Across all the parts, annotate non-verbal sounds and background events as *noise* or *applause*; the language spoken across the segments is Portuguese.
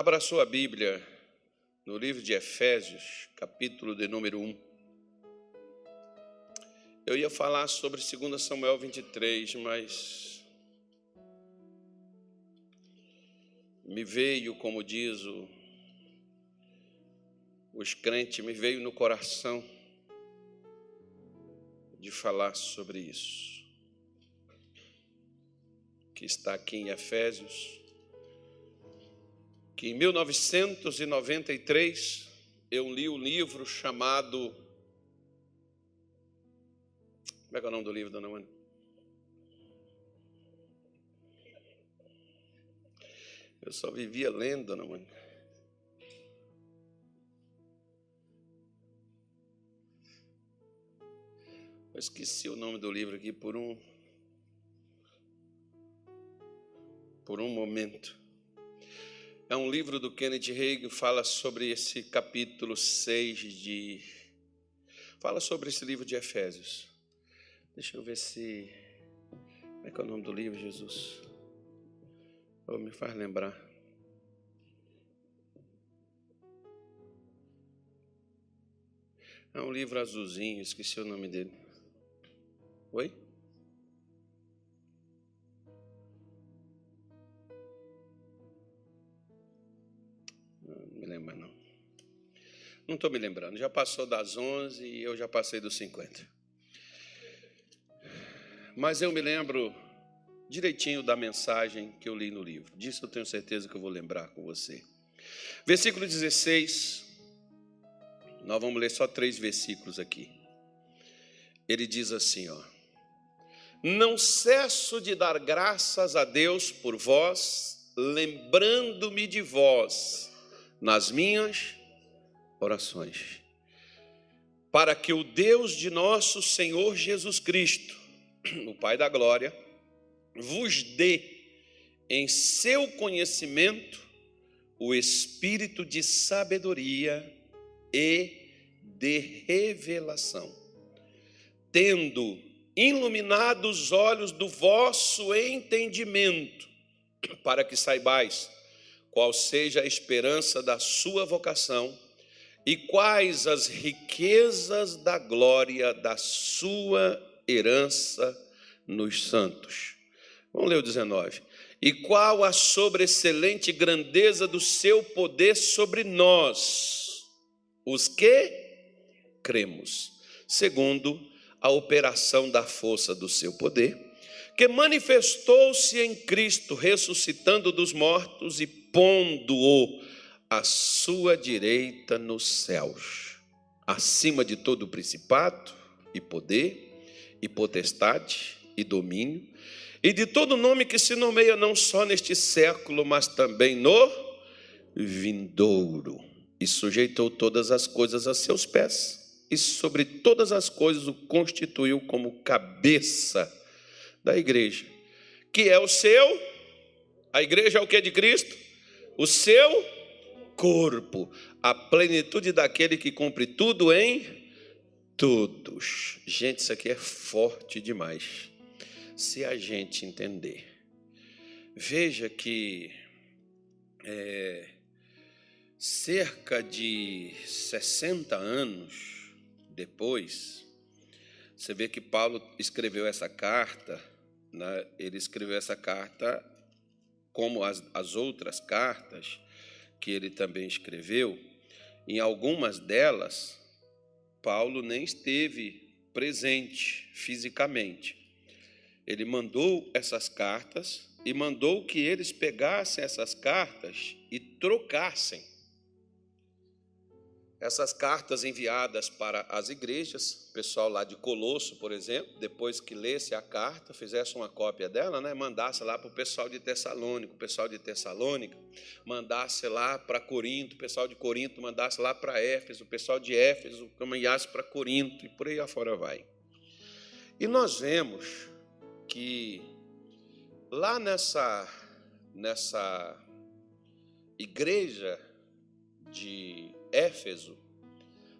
Abra sua Bíblia no livro de Efésios, capítulo de número 1. Eu ia falar sobre 2 Samuel 23, mas me veio, como diz o, os crentes, me veio no coração de falar sobre isso. Que está aqui em Efésios que em 1993 eu li o um livro chamado. Como é que é o nome do livro, dona Mãe? Eu só vivia lendo, dona Mãe. Eu esqueci o nome do livro aqui por um por um momento. É um livro do Kenneth Hagin, fala sobre esse capítulo 6 de. Fala sobre esse livro de Efésios. Deixa eu ver se. Como é que é o nome do livro, Jesus? Oh, me faz lembrar. É um livro azulzinho, esqueci o nome dele. Oi? Não estou me lembrando, já passou das 11 e eu já passei dos 50. Mas eu me lembro direitinho da mensagem que eu li no livro. Disso eu tenho certeza que eu vou lembrar com você. Versículo 16. Nós vamos ler só três versículos aqui. Ele diz assim, ó: Não cesso de dar graças a Deus por vós, lembrando-me de vós nas minhas orações. Para que o Deus de nosso Senhor Jesus Cristo, o Pai da Glória, vos dê em seu conhecimento o espírito de sabedoria e de revelação, tendo iluminado os olhos do vosso entendimento, para que saibais qual seja a esperança da sua vocação e quais as riquezas da glória da sua herança nos santos. Vamos ler o 19. E qual a sobreexcelente grandeza do seu poder sobre nós, os que cremos, segundo a operação da força do seu poder, que manifestou-se em Cristo, ressuscitando dos mortos e pondo-o à sua direita nos céus, acima de todo principado e poder, e potestade e domínio, e de todo nome que se nomeia não só neste século, mas também no vindouro, e sujeitou todas as coisas a seus pés, e sobre todas as coisas o constituiu como cabeça da igreja, que é o seu, a igreja é o que de Cristo? O seu corpo, a plenitude daquele que cumpre tudo em todos. Gente, isso aqui é forte demais. Se a gente entender. Veja que é, cerca de 60 anos depois, você vê que Paulo escreveu essa carta, né? ele escreveu essa carta como as, as outras cartas, que ele também escreveu, em algumas delas, Paulo nem esteve presente fisicamente. Ele mandou essas cartas e mandou que eles pegassem essas cartas e trocassem essas cartas enviadas para as igrejas, o pessoal lá de Colosso, por exemplo, depois que lesse a carta, fizesse uma cópia dela, né, mandasse lá para o pessoal de Tessalônica, o pessoal de Tessalônica mandasse lá para Corinto, o pessoal de Corinto mandasse lá para Éfeso, o pessoal de Éfeso caminhasse para Corinto e por aí afora vai. E nós vemos que lá nessa nessa igreja de Éfeso,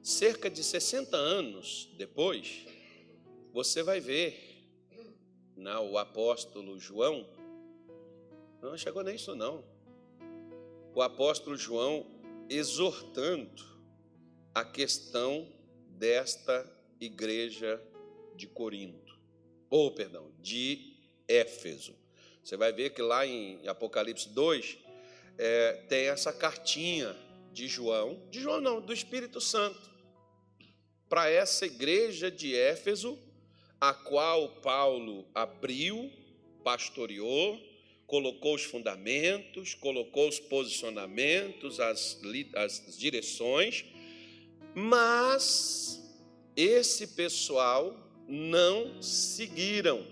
cerca de 60 anos depois, você vai ver não, né, o apóstolo João, não chegou nem isso não. o apóstolo João exortando a questão desta igreja de Corinto, ou perdão, de Éfeso. Você vai ver que lá em Apocalipse 2 é, tem essa cartinha de João, de João não, do Espírito Santo, para essa igreja de Éfeso, a qual Paulo abriu, pastoreou, colocou os fundamentos, colocou os posicionamentos, as, as direções, mas esse pessoal não seguiram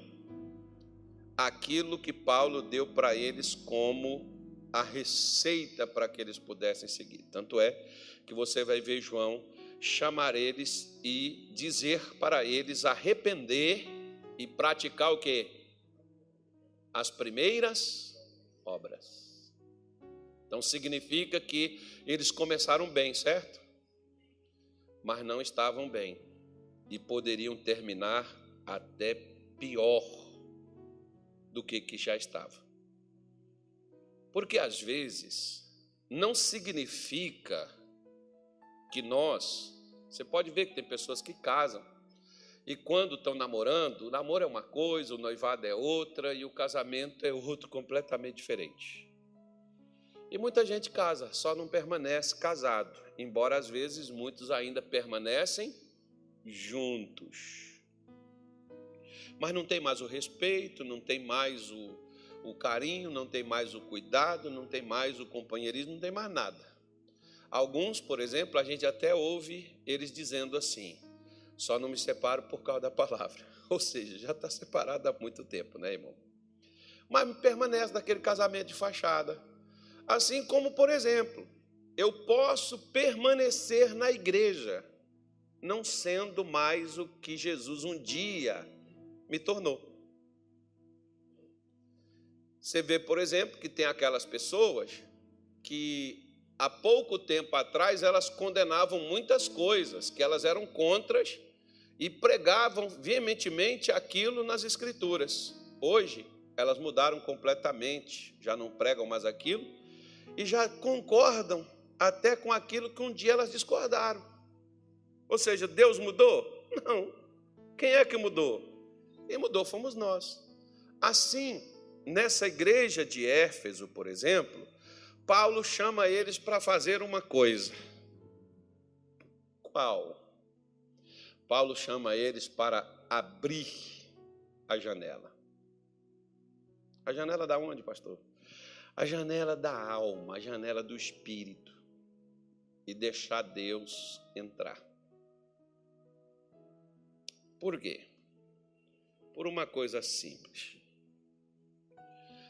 aquilo que Paulo deu para eles como a receita para que eles pudessem seguir. Tanto é que você vai ver João chamar eles e dizer para eles arrepender e praticar o que? As primeiras obras. Então significa que eles começaram bem, certo? Mas não estavam bem e poderiam terminar até pior do que que já estava. Porque às vezes não significa que nós, você pode ver que tem pessoas que casam e quando estão namorando, o namoro é uma coisa, o noivado é outra e o casamento é outro completamente diferente. E muita gente casa, só não permanece casado, embora às vezes muitos ainda permanecem juntos. Mas não tem mais o respeito, não tem mais o, o carinho, não tem mais o cuidado, não tem mais o companheirismo, não tem mais nada. Alguns, por exemplo, a gente até ouve eles dizendo assim: só não me separo por causa da palavra. *laughs* Ou seja, já está separado há muito tempo, né, irmão? Mas permanece naquele casamento de fachada. Assim como, por exemplo, eu posso permanecer na igreja, não sendo mais o que Jesus um dia me tornou. Você vê, por exemplo, que tem aquelas pessoas que há pouco tempo atrás elas condenavam muitas coisas, que elas eram contras e pregavam veementemente aquilo nas Escrituras. Hoje, elas mudaram completamente, já não pregam mais aquilo e já concordam até com aquilo que um dia elas discordaram. Ou seja, Deus mudou? Não. Quem é que mudou? Quem mudou fomos nós. Assim, nessa igreja de Éfeso, por exemplo, Paulo chama eles para fazer uma coisa. Qual? Paulo chama eles para abrir a janela. A janela da onde, pastor? A janela da alma, a janela do espírito. E deixar Deus entrar. Por quê? Por uma coisa simples.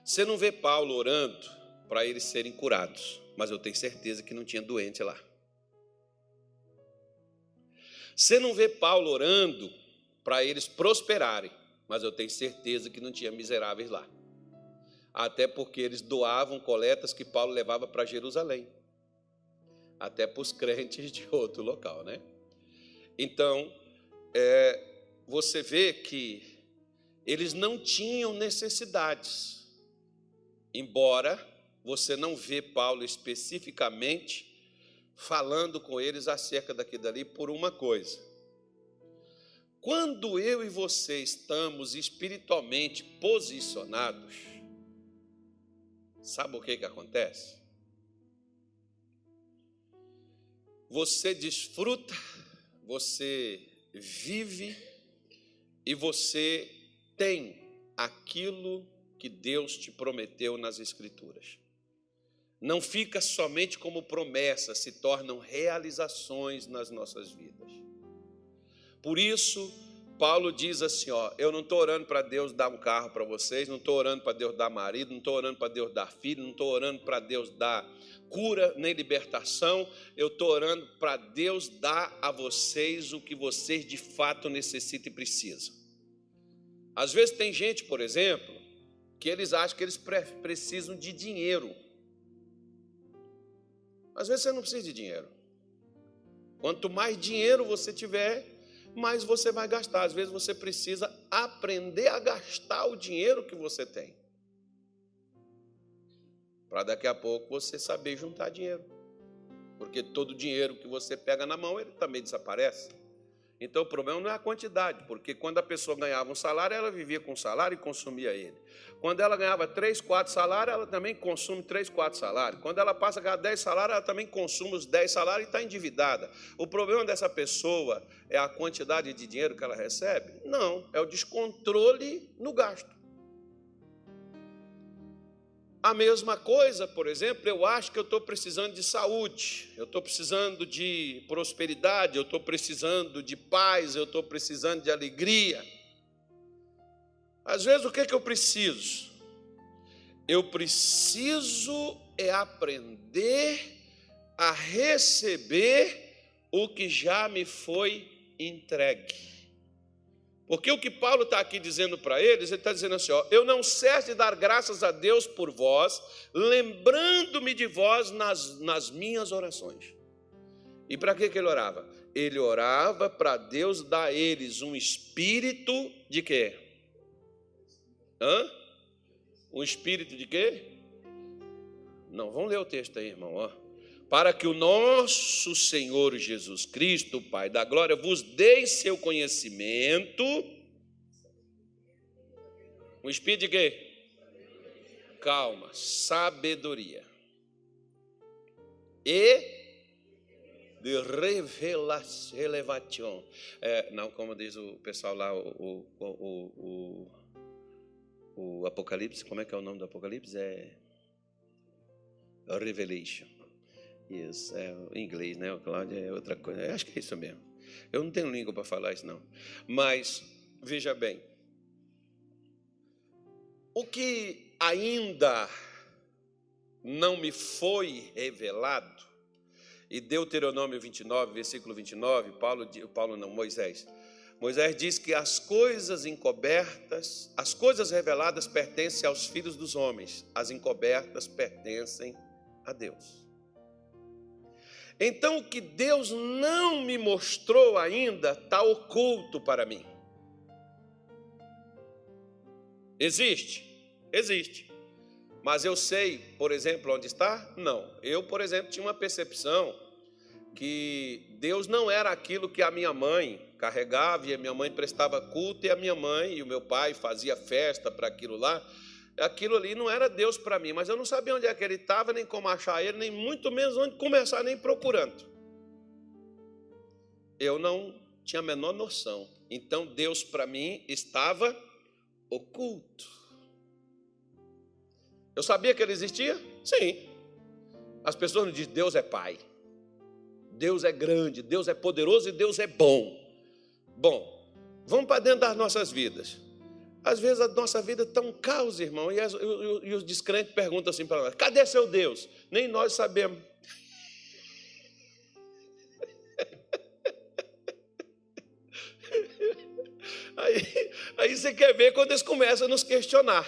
Você não vê Paulo orando para eles serem curados, mas eu tenho certeza que não tinha doente lá. Você não vê Paulo orando para eles prosperarem, mas eu tenho certeza que não tinha miseráveis lá. Até porque eles doavam coletas que Paulo levava para Jerusalém, até para os *laughs* crentes de outro local, né? Então, é, você vê que eles não tinham necessidades, embora você não vê Paulo especificamente falando com eles acerca daquilo dali por uma coisa. Quando eu e você estamos espiritualmente posicionados, sabe o que, que acontece? Você desfruta, você vive e você tem aquilo que Deus te prometeu nas Escrituras não fica somente como promessa, se tornam realizações nas nossas vidas. Por isso, Paulo diz assim: ó, eu não estou orando para Deus dar um carro para vocês, não estou orando para Deus dar marido, não estou orando para Deus dar filho, não estou orando para Deus dar cura nem libertação, eu estou orando para Deus dar a vocês o que vocês de fato necessitam e precisam. Às vezes tem gente, por exemplo, que eles acham que eles precisam de dinheiro às vezes você não precisa de dinheiro. Quanto mais dinheiro você tiver, mais você vai gastar. Às vezes você precisa aprender a gastar o dinheiro que você tem. para daqui a pouco você saber juntar dinheiro. Porque todo dinheiro que você pega na mão, ele também desaparece. Então o problema não é a quantidade, porque quando a pessoa ganhava um salário, ela vivia com o salário e consumia ele. Quando ela ganhava três, quatro salários, ela também consome três, quatro salários. Quando ela passa a ganhar dez salários, ela também consome os dez salários e está endividada. O problema dessa pessoa é a quantidade de dinheiro que ela recebe? Não, é o descontrole no gasto. A mesma coisa, por exemplo, eu acho que eu estou precisando de saúde, eu estou precisando de prosperidade, eu estou precisando de paz, eu estou precisando de alegria. Às vezes, o que, é que eu preciso? Eu preciso é aprender a receber o que já me foi entregue. Porque o que Paulo está aqui dizendo para eles, ele está dizendo assim: ó, eu não cesso de dar graças a Deus por vós, lembrando-me de vós nas, nas minhas orações. E para que, que ele orava? Ele orava para Deus dar a eles um espírito de quê? Hã? Um espírito de quê? Não, vamos ler o texto aí, irmão. Ó para que o nosso Senhor Jesus Cristo, Pai da glória, vos dê seu conhecimento. Um espírito de quê? Calma, sabedoria. E de revelação. É, não, como diz o pessoal lá, o, o, o, o, Apocalipse, como é que é o nome do Apocalipse? É Revelation. Isso, é inglês, né? O Cláudio é outra coisa. Eu acho que é isso mesmo. Eu não tenho língua para falar isso, não. Mas, veja bem. O que ainda não me foi revelado, e Deuteronômio 29, versículo 29, Paulo, Paulo não, Moisés. Moisés diz que as coisas encobertas, as coisas reveladas pertencem aos filhos dos homens, as encobertas pertencem a Deus. Então, o que Deus não me mostrou ainda está oculto para mim. Existe? Existe. Mas eu sei, por exemplo, onde está? Não. Eu, por exemplo, tinha uma percepção que Deus não era aquilo que a minha mãe carregava e a minha mãe prestava culto e a minha mãe e o meu pai fazia festa para aquilo lá aquilo ali não era Deus para mim, mas eu não sabia onde é que ele estava, nem como achar ele, nem muito menos onde começar, nem procurando. Eu não tinha a menor noção. Então Deus para mim estava oculto. Eu sabia que ele existia? Sim. As pessoas não dizem Deus é Pai. Deus é grande, Deus é poderoso e Deus é bom. Bom, vamos para dentro das nossas vidas. Às vezes a nossa vida está um caos, irmão, e, as, e, e os descrentes perguntam assim para nós: cadê seu Deus? Nem nós sabemos. *laughs* Aí, aí você quer ver quando eles começam a nos questionar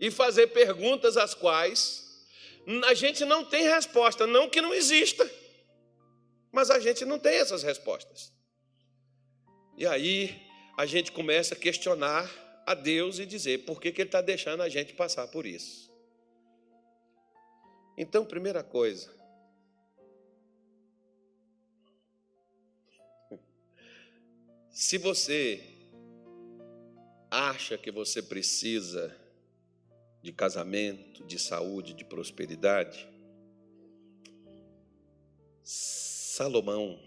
e fazer perguntas às quais a gente não tem resposta, não que não exista, mas a gente não tem essas respostas. E aí a gente começa a questionar a Deus e dizer por que, que Ele está deixando a gente passar por isso. Então, primeira coisa, *laughs* se você acha que você precisa de casamento, de saúde, de prosperidade, Salomão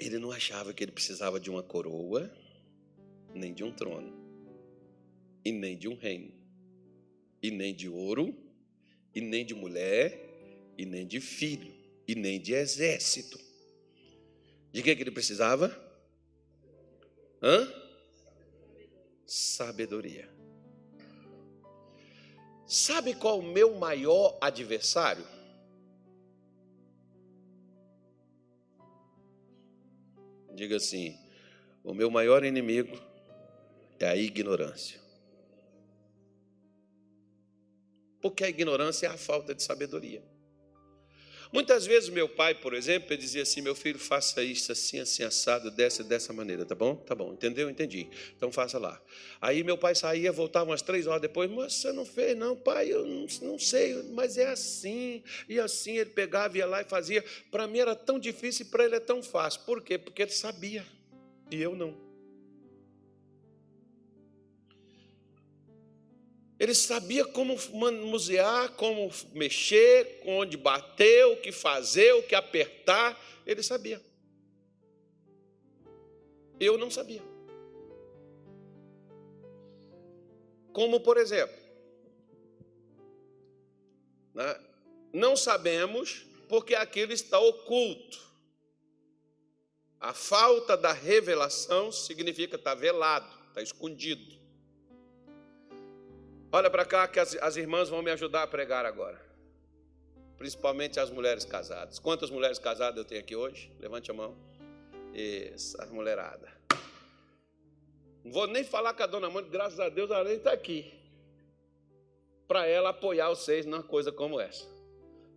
ele não achava que ele precisava de uma coroa, nem de um trono, e nem de um reino, e nem de ouro, e nem de mulher, e nem de filho, e nem de exército. De que, que ele precisava? Hã? Sabedoria. Sabe qual o meu maior adversário? Diga assim: o meu maior inimigo é a ignorância. Porque a ignorância é a falta de sabedoria. Muitas vezes meu pai, por exemplo, ele dizia assim: meu filho, faça isso assim, assim, assado, dessa, dessa maneira, tá bom? Tá bom, entendeu? Entendi. Então faça lá. Aí meu pai saía, voltava umas três horas depois, mas você não fez, não, pai, eu não, não sei, mas é assim. E assim ele pegava, ia lá e fazia. Para mim era tão difícil e para ele é tão fácil. Por quê? Porque ele sabia e eu não. Ele sabia como manusear, como mexer, onde bater, o que fazer, o que apertar. Ele sabia. Eu não sabia. Como, por exemplo, né? não sabemos porque aquilo está oculto. A falta da revelação significa estar velado, está escondido. Olha para cá que as, as irmãs vão me ajudar a pregar agora. Principalmente as mulheres casadas. Quantas mulheres casadas eu tenho aqui hoje? Levante a mão. Isso, as mulheradas. Não vou nem falar com a dona Mônica, graças a Deus ela nem está aqui. Para ela apoiar vocês numa coisa como essa.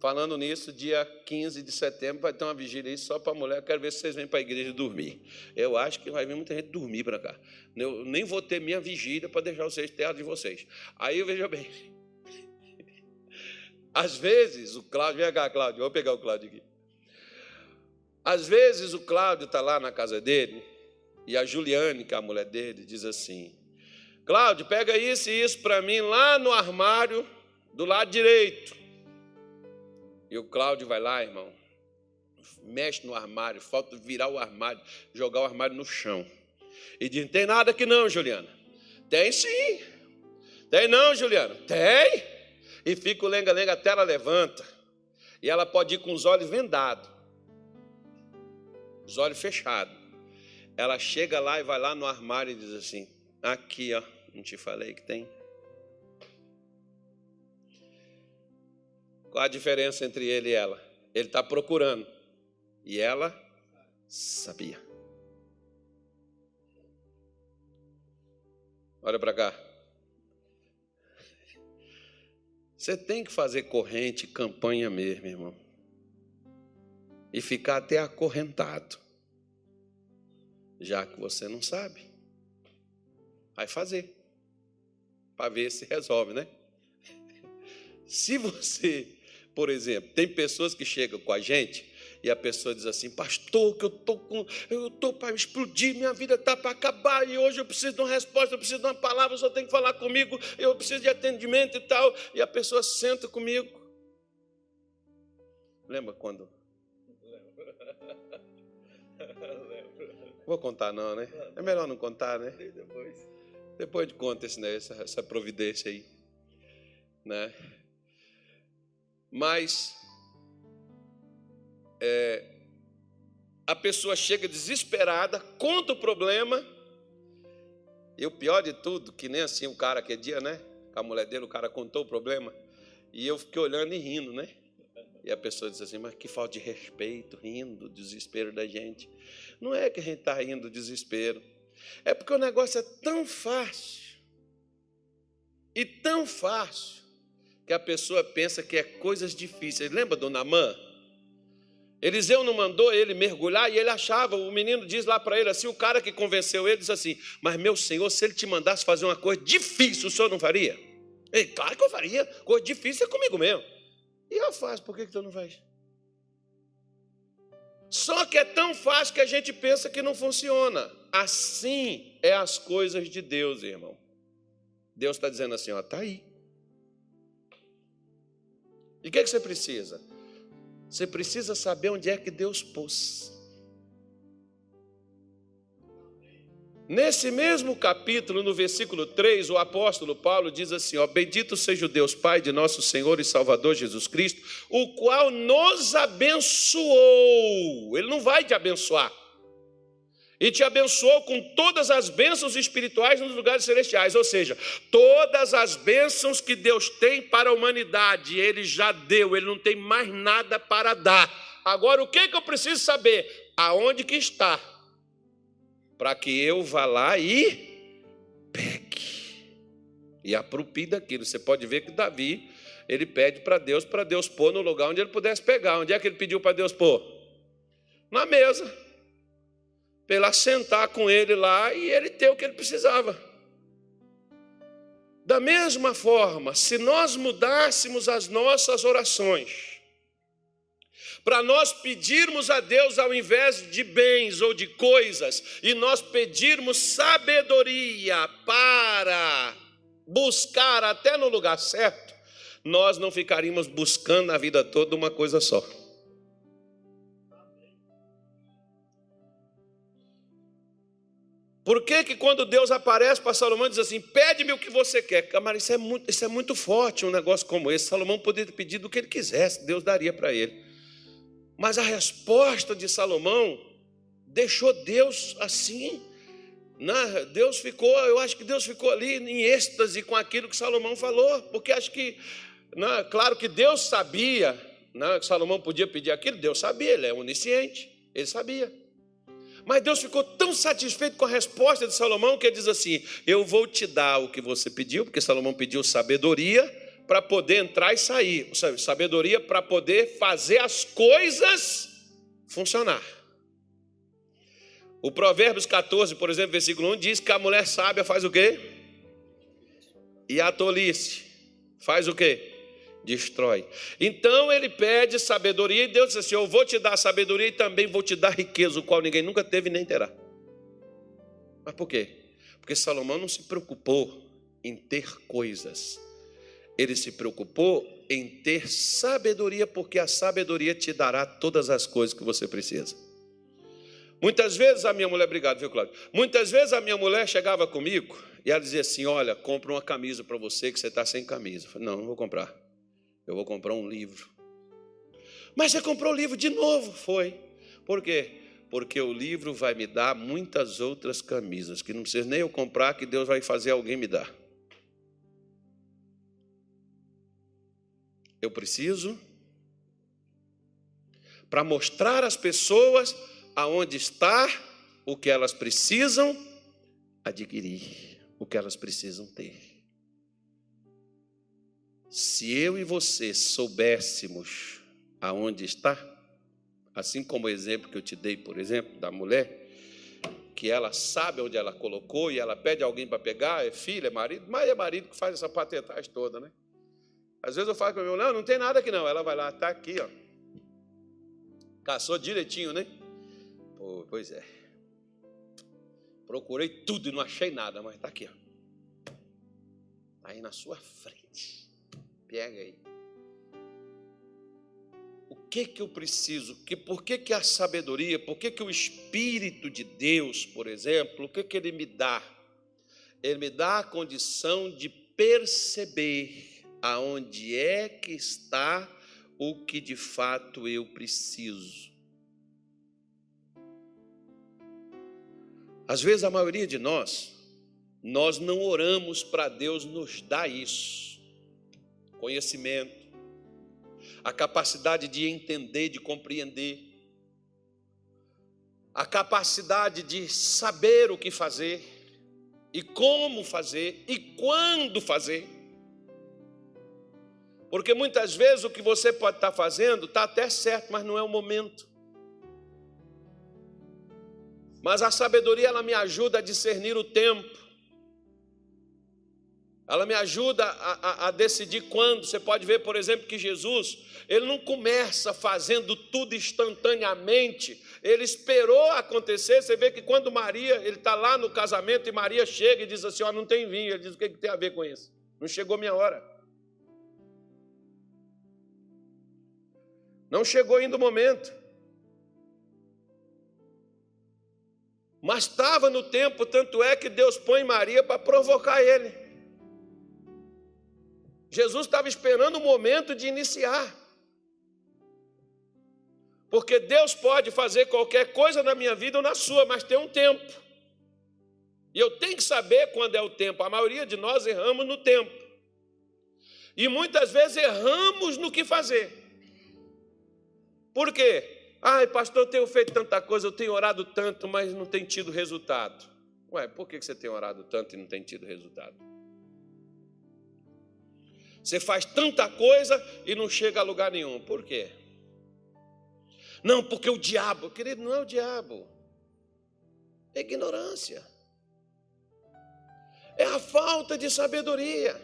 Falando nisso, dia 15 de setembro vai ter uma vigília aí só para mulher. Quero ver se vocês vêm para a igreja dormir. Eu acho que vai vir muita gente dormir para cá. Eu nem vou ter minha vigília para deixar vocês terra de vocês. Aí veja bem. *laughs* Às vezes o Cláudio, vem cá, Cláudio, vou pegar o Cláudio aqui. Às vezes o Cláudio está lá na casa dele e a Juliane, que é a mulher dele, diz assim: Cláudio, pega isso e isso para mim lá no armário do lado direito. E o Cláudio vai lá, irmão, mexe no armário, falta virar o armário, jogar o armário no chão. E diz: tem nada aqui não, Juliana. Tem sim. Tem não, Juliana. Tem. E fica o lenga-lenga até ela levanta. E ela pode ir com os olhos vendados, os olhos fechados. Ela chega lá e vai lá no armário e diz assim: Aqui, ó, não te falei que tem. Qual a diferença entre ele e ela? Ele está procurando. E ela sabia. Olha para cá. Você tem que fazer corrente, campanha mesmo, irmão. E ficar até acorrentado. Já que você não sabe. Vai fazer. Para ver se resolve, né? *laughs* Se você por exemplo, tem pessoas que chegam com a gente e a pessoa diz assim, pastor, que eu tô com, eu tô para explodir, minha vida está para acabar e hoje eu preciso de uma resposta, eu preciso de uma palavra, só tem que falar comigo, eu preciso de atendimento e tal. E a pessoa senta comigo. Lembra quando? Vou contar não, né? É melhor não contar, né? Depois. Depois de conta esse, né? essa, essa providência aí, né? Mas é, a pessoa chega desesperada, conta o problema, e o pior de tudo, que nem assim o cara que dia, né? Com a mulher dele, o cara contou o problema, e eu fiquei olhando e rindo, né? E a pessoa diz assim, mas que falta de respeito, rindo, desespero da gente. Não é que a gente está rindo do desespero, é porque o negócio é tão fácil, e tão fácil, que a pessoa pensa que é coisas difíceis. Lembra do Namã? Eliseu não mandou ele mergulhar e ele achava, o menino diz lá para ele assim, o cara que convenceu ele diz assim: Mas meu senhor, se ele te mandasse fazer uma coisa difícil, o senhor não faria? Ele, claro que eu faria, coisa difícil é comigo mesmo. E eu faço, por que, que tu não faz? Só que é tão fácil que a gente pensa que não funciona. Assim é as coisas de Deus, irmão. Deus está dizendo assim: ó, está aí. E o que, é que você precisa? Você precisa saber onde é que Deus pôs. Nesse mesmo capítulo, no versículo 3, o apóstolo Paulo diz assim: ó, Bendito seja o Deus Pai de nosso Senhor e Salvador Jesus Cristo, o qual nos abençoou. Ele não vai te abençoar e te abençoou com todas as bênçãos espirituais nos lugares celestiais. Ou seja, todas as bênçãos que Deus tem para a humanidade, Ele já deu, Ele não tem mais nada para dar. Agora, o que, que eu preciso saber? Aonde que está? Para que eu vá lá e pegue. E apropie daquilo. Você pode ver que Davi ele pede para Deus, para Deus pôr no lugar onde ele pudesse pegar. Onde é que ele pediu para Deus pôr? Na mesa. Para ele assentar com ele lá e ele ter o que ele precisava. Da mesma forma, se nós mudássemos as nossas orações, para nós pedirmos a Deus ao invés de bens ou de coisas, e nós pedirmos sabedoria para buscar até no lugar certo, nós não ficaríamos buscando a vida toda uma coisa só. Por que, que quando Deus aparece para Salomão diz assim, pede-me o que você quer? Camarada, isso é, muito, isso é muito forte, um negócio como esse. Salomão poderia pedido o que ele quisesse, Deus daria para ele. Mas a resposta de Salomão deixou Deus assim. Né? Deus ficou, eu acho que Deus ficou ali em êxtase com aquilo que Salomão falou, porque acho que, né, claro que Deus sabia né, que Salomão podia pedir aquilo, Deus sabia, ele é onisciente, ele sabia. Mas Deus ficou tão satisfeito com a resposta de Salomão que ele diz assim: Eu vou te dar o que você pediu, porque Salomão pediu sabedoria para poder entrar e sair, sabedoria para poder fazer as coisas funcionar. O Provérbios 14, por exemplo, versículo 1 diz que a mulher sábia faz o quê? E a tolice faz o quê? Destrói. Então ele pede sabedoria e Deus diz assim: Eu vou te dar sabedoria e também vou te dar riqueza, o qual ninguém nunca teve nem terá. Mas por quê? Porque Salomão não se preocupou em ter coisas, ele se preocupou em ter sabedoria, porque a sabedoria te dará todas as coisas que você precisa. Muitas vezes a minha mulher, obrigado, viu, Cláudio? Muitas vezes a minha mulher chegava comigo e ela dizia assim: Olha, compra uma camisa para você que você está sem camisa. Eu falei, não, não vou comprar. Eu vou comprar um livro. Mas você comprou o livro de novo? Foi. Por quê? Porque o livro vai me dar muitas outras camisas, que não precisa nem eu comprar, que Deus vai fazer alguém me dar. Eu preciso para mostrar às pessoas aonde está o que elas precisam adquirir, o que elas precisam ter. Se eu e você soubéssemos aonde está, assim como o exemplo que eu te dei, por exemplo, da mulher, que ela sabe onde ela colocou e ela pede alguém para pegar, é filho, é marido, mas é marido que faz essa patetagem toda, né? Às vezes eu falo para meu, não, não tem nada aqui não. Ela vai lá, está aqui, ó. Caçou direitinho, né? Pô, pois é. Procurei tudo e não achei nada, mas está aqui, ó. Tá aí na sua frente. Pega aí. O que que eu preciso? Que, por que, que a sabedoria, por que, que o Espírito de Deus, por exemplo, o que, que ele me dá? Ele me dá a condição de perceber aonde é que está o que de fato eu preciso. Às vezes a maioria de nós, nós não oramos para Deus nos dar isso. Conhecimento, a capacidade de entender, de compreender, a capacidade de saber o que fazer, e como fazer, e quando fazer. Porque muitas vezes o que você pode estar fazendo está até certo, mas não é o momento. Mas a sabedoria ela me ajuda a discernir o tempo. Ela me ajuda a, a, a, decidir quando. Você pode ver, por exemplo, que Jesus, ele não começa fazendo tudo instantaneamente. Ele esperou acontecer. Você vê que quando Maria, ele está lá no casamento e Maria chega e diz assim: Ó, oh, não tem vinho. Ele diz: O que, que tem a ver com isso? Não chegou minha hora. Não chegou ainda o momento. Mas estava no tempo, tanto é que Deus põe Maria para provocar ele. Jesus estava esperando o momento de iniciar. Porque Deus pode fazer qualquer coisa na minha vida ou na sua, mas tem um tempo. E eu tenho que saber quando é o tempo. A maioria de nós erramos no tempo. E muitas vezes erramos no que fazer. Por quê? Ai, pastor, eu tenho feito tanta coisa, eu tenho orado tanto, mas não tem tido resultado. Ué, por que você tem orado tanto e não tem tido resultado? Você faz tanta coisa e não chega a lugar nenhum. Por quê? Não, porque o diabo, querido, não é o diabo. É ignorância. É a falta de sabedoria.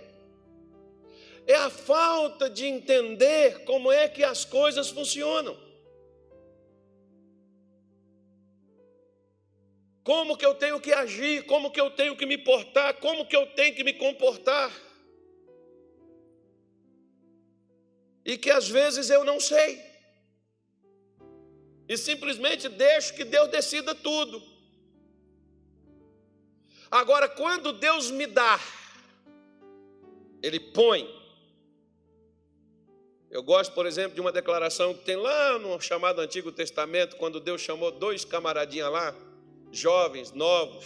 É a falta de entender como é que as coisas funcionam. Como que eu tenho que agir, como que eu tenho que me portar, como que eu tenho que me comportar. E que às vezes eu não sei. E simplesmente deixo que Deus decida tudo. Agora, quando Deus me dá, Ele põe. Eu gosto, por exemplo, de uma declaração que tem lá no chamado Antigo Testamento, quando Deus chamou dois camaradinhas lá, jovens, novos.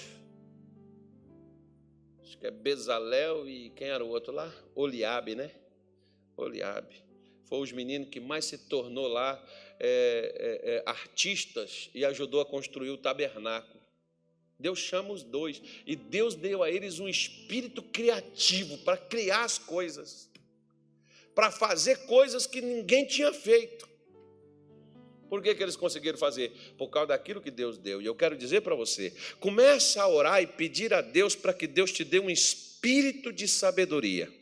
Acho que é Bezalel e quem era o outro lá? Oliabe, né? Oliabe. Foi os meninos que mais se tornou lá é, é, é, artistas e ajudou a construir o tabernáculo. Deus chama os dois e Deus deu a eles um espírito criativo para criar as coisas, para fazer coisas que ninguém tinha feito. Por que, que eles conseguiram fazer? Por causa daquilo que Deus deu. E eu quero dizer para você: comece a orar e pedir a Deus para que Deus te dê um espírito de sabedoria.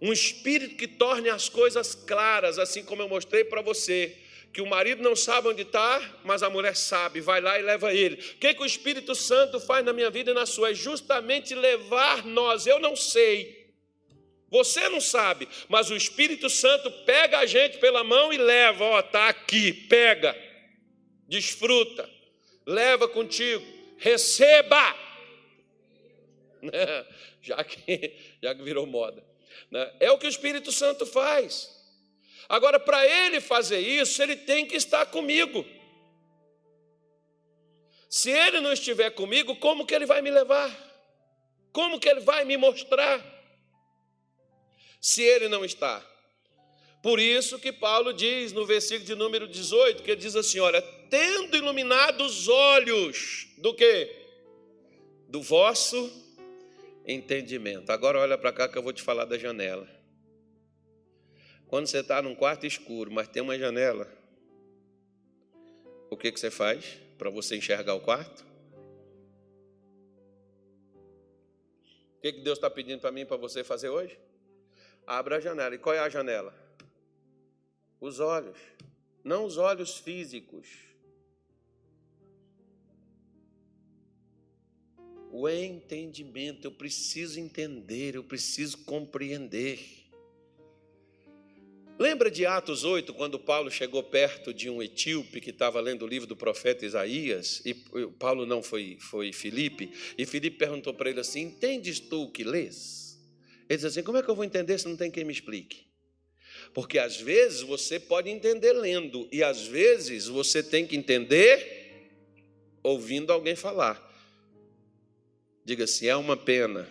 Um espírito que torne as coisas claras, assim como eu mostrei para você que o marido não sabe onde está, mas a mulher sabe, vai lá e leva ele. O que, que o Espírito Santo faz na minha vida e na sua? É justamente levar nós, eu não sei. Você não sabe, mas o Espírito Santo pega a gente pela mão e leva, ó, está aqui, pega, desfruta, leva contigo, receba. *laughs* Já que, já que virou moda. Né? É o que o Espírito Santo faz. Agora, para ele fazer isso, ele tem que estar comigo. Se ele não estiver comigo, como que ele vai me levar? Como que ele vai me mostrar? Se ele não está. Por isso que Paulo diz no versículo de número 18, que ele diz assim: olha, tendo iluminado os olhos do que? Do vosso entendimento. Agora olha para cá que eu vou te falar da janela. Quando você está num quarto escuro, mas tem uma janela, o que, que você faz para você enxergar o quarto? O que, que Deus está pedindo para mim para você fazer hoje? Abra a janela. E qual é a janela? Os olhos. Não os olhos físicos. O entendimento. Eu preciso entender, eu preciso compreender. Lembra de Atos 8, quando Paulo chegou perto de um etíope que estava lendo o livro do profeta Isaías, e Paulo não foi, foi Filipe, e Filipe perguntou para ele assim: Entendes tu o que lês? Ele disse assim: Como é que eu vou entender se não tem quem me explique? Porque às vezes você pode entender lendo, e às vezes você tem que entender ouvindo alguém falar. Diga assim: é uma pena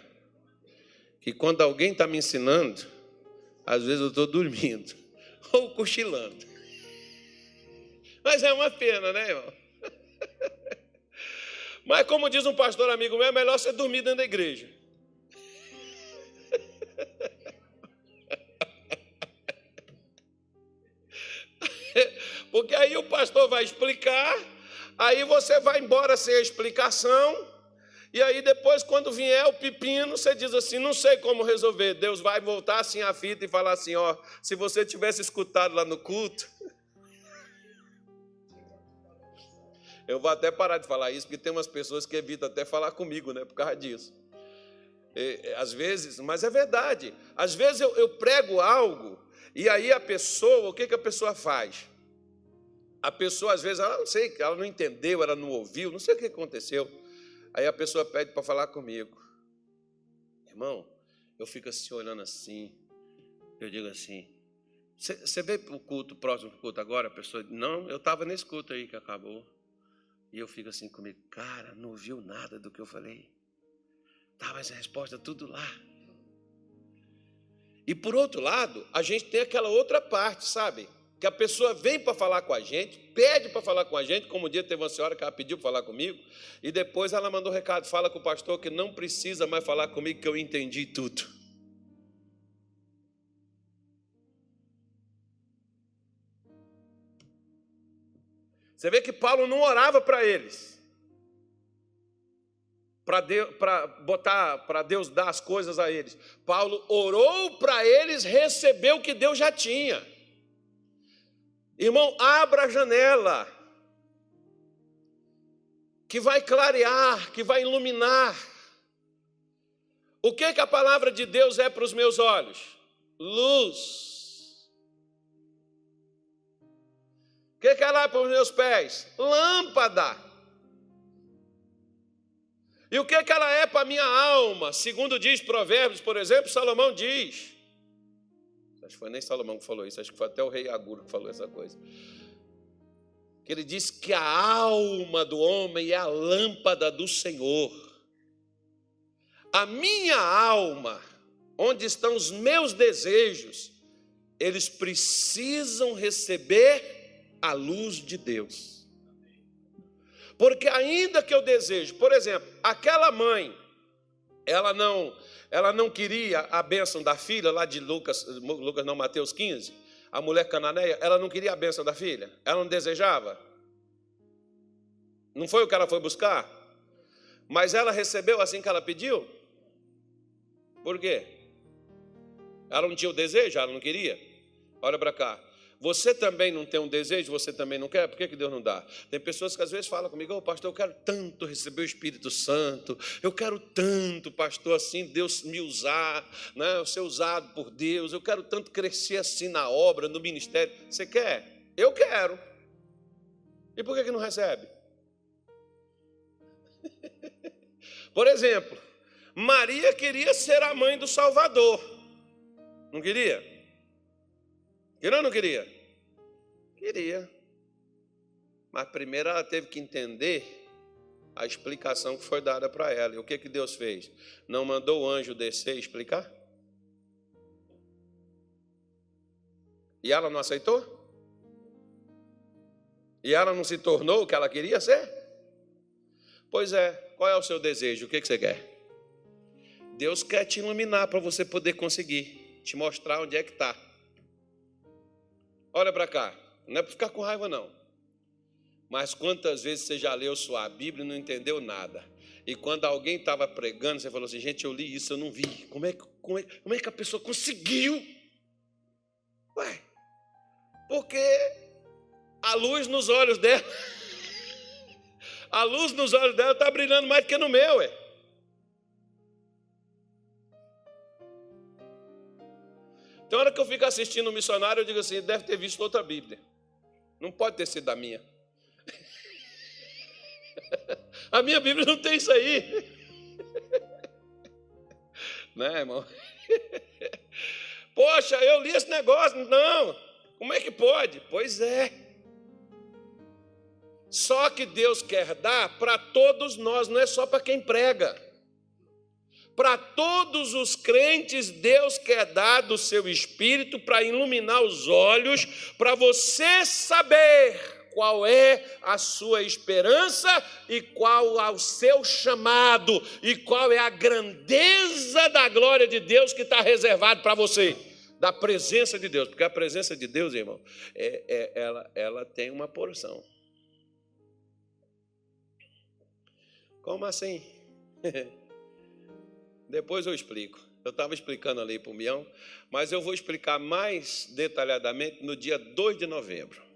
que quando alguém está me ensinando, às vezes eu estou dormindo *laughs* ou cochilando. Mas é uma pena, né, irmão? *laughs* Mas como diz um pastor amigo meu, é melhor você dormir dentro da igreja. *laughs* Porque aí o pastor vai explicar, aí você vai embora sem a explicação, e aí depois, quando vier o pepino, você diz assim: não sei como resolver. Deus vai voltar assim a fita e falar assim: ó, se você tivesse escutado lá no culto. Eu vou até parar de falar isso, porque tem umas pessoas que evitam até falar comigo, né, por causa disso. E, às vezes, mas é verdade. Às vezes eu, eu prego algo, e aí a pessoa, o que, que a pessoa faz? A pessoa, às vezes, ela não sei, ela não entendeu, ela não ouviu, não sei o que aconteceu. Aí a pessoa pede para falar comigo. Irmão, eu fico assim olhando assim. Eu digo assim: Você para o culto, próximo culto agora? A pessoa Não, eu estava nesse culto aí que acabou. E eu fico assim comigo: Cara, não ouviu nada do que eu falei. Estava essa resposta tudo lá. E por outro lado, a gente tem aquela outra parte, sabe? que a pessoa vem para falar com a gente, pede para falar com a gente, como um dia teve uma senhora que ela pediu para falar comigo, e depois ela mandou um recado, fala com o pastor que não precisa mais falar comigo, que eu entendi tudo. Você vê que Paulo não orava para eles, para Deus, para botar, para Deus dar as coisas a eles. Paulo orou para eles receber o que Deus já tinha. Irmão, abra a janela. Que vai clarear, que vai iluminar. O que, que a palavra de Deus é para os meus olhos? Luz. O que, que ela é para os meus pés? Lâmpada. E o que, que ela é para a minha alma? Segundo diz Provérbios, por exemplo, Salomão diz. Acho que foi nem Salomão que falou isso, acho que foi até o rei Aguro que falou essa coisa. Ele diz que a alma do homem é a lâmpada do Senhor. A minha alma, onde estão os meus desejos, eles precisam receber a luz de Deus. Porque ainda que eu desejo, por exemplo, aquela mãe, ela não, ela não queria a bênção da filha lá de Lucas, Lucas não, Mateus 15, a mulher cananeia, ela não queria a bênção da filha? Ela não desejava? Não foi o que ela foi buscar? Mas ela recebeu assim que ela pediu? Por quê? Ela não tinha o desejo, ela não queria? Olha para cá. Você também não tem um desejo, você também não quer? Por que, que Deus não dá? Tem pessoas que às vezes falam comigo, oh, pastor, eu quero tanto receber o Espírito Santo, eu quero tanto, pastor, assim, Deus me usar, né? eu ser usado por Deus, eu quero tanto crescer assim na obra, no ministério. Você quer? Eu quero. E por que, que não recebe? *laughs* por exemplo, Maria queria ser a mãe do Salvador. Não queria? Queria ou não queria? Queria. Mas primeiro ela teve que entender a explicação que foi dada para ela. E o que, que Deus fez? Não mandou o anjo descer e explicar? E ela não aceitou? E ela não se tornou o que ela queria ser? Pois é, qual é o seu desejo? O que, que você quer? Deus quer te iluminar para você poder conseguir, te mostrar onde é que está. Olha para cá, não é para ficar com raiva, não. Mas quantas vezes você já leu sua Bíblia e não entendeu nada? E quando alguém estava pregando, você falou assim: gente, eu li isso, eu não vi. Como é, como é, como é que a pessoa conseguiu? Ué, porque a luz nos olhos dela, *laughs* a luz nos olhos dela está brilhando mais do que no meu, ué. Tem hora que eu fico assistindo um missionário, eu digo assim, deve ter visto outra Bíblia. Não pode ter sido a minha. *laughs* A minha Bíblia não tem isso aí. *laughs* Né, irmão? *laughs* Poxa, eu li esse negócio. Não. Como é que pode? Pois é. Só que Deus quer dar para todos nós, não é só para quem prega. Para todos os crentes, Deus quer dar do seu espírito para iluminar os olhos, para você saber qual é a sua esperança e qual é o seu chamado e qual é a grandeza da glória de Deus que está reservado para você, da presença de Deus, porque a presença de Deus, irmão, é, é, ela, ela tem uma porção. Como assim? *laughs* Depois eu explico. Eu estava explicando ali para o Mião, mas eu vou explicar mais detalhadamente no dia 2 de novembro.